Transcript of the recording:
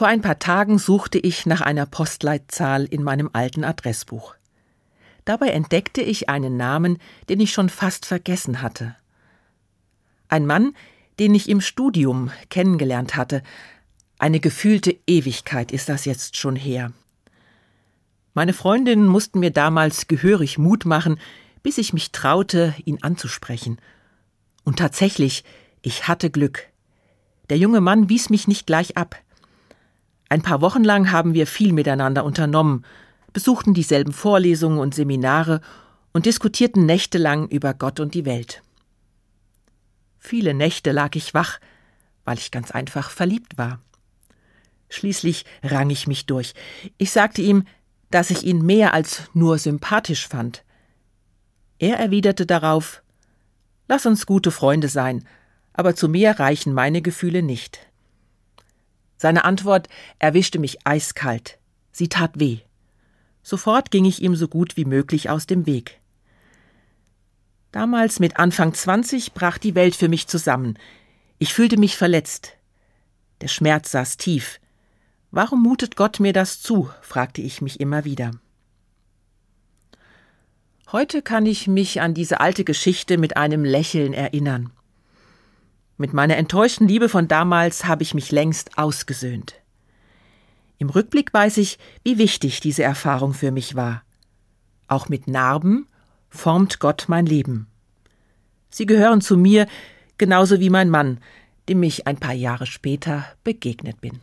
Vor ein paar Tagen suchte ich nach einer Postleitzahl in meinem alten Adressbuch. Dabei entdeckte ich einen Namen, den ich schon fast vergessen hatte. Ein Mann, den ich im Studium kennengelernt hatte. Eine gefühlte Ewigkeit ist das jetzt schon her. Meine Freundinnen mussten mir damals gehörig Mut machen, bis ich mich traute, ihn anzusprechen. Und tatsächlich, ich hatte Glück. Der junge Mann wies mich nicht gleich ab. Ein paar Wochen lang haben wir viel miteinander unternommen, besuchten dieselben Vorlesungen und Seminare und diskutierten nächtelang über Gott und die Welt. Viele Nächte lag ich wach, weil ich ganz einfach verliebt war. Schließlich rang ich mich durch. Ich sagte ihm, dass ich ihn mehr als nur sympathisch fand. Er erwiderte darauf Lass uns gute Freunde sein, aber zu mehr reichen meine Gefühle nicht. Seine Antwort erwischte mich eiskalt. Sie tat weh. Sofort ging ich ihm so gut wie möglich aus dem Weg. Damals mit Anfang 20 brach die Welt für mich zusammen. Ich fühlte mich verletzt. Der Schmerz saß tief. Warum mutet Gott mir das zu? fragte ich mich immer wieder. Heute kann ich mich an diese alte Geschichte mit einem Lächeln erinnern. Mit meiner enttäuschten Liebe von damals habe ich mich längst ausgesöhnt. Im Rückblick weiß ich, wie wichtig diese Erfahrung für mich war. Auch mit Narben formt Gott mein Leben. Sie gehören zu mir, genauso wie mein Mann, dem ich ein paar Jahre später begegnet bin.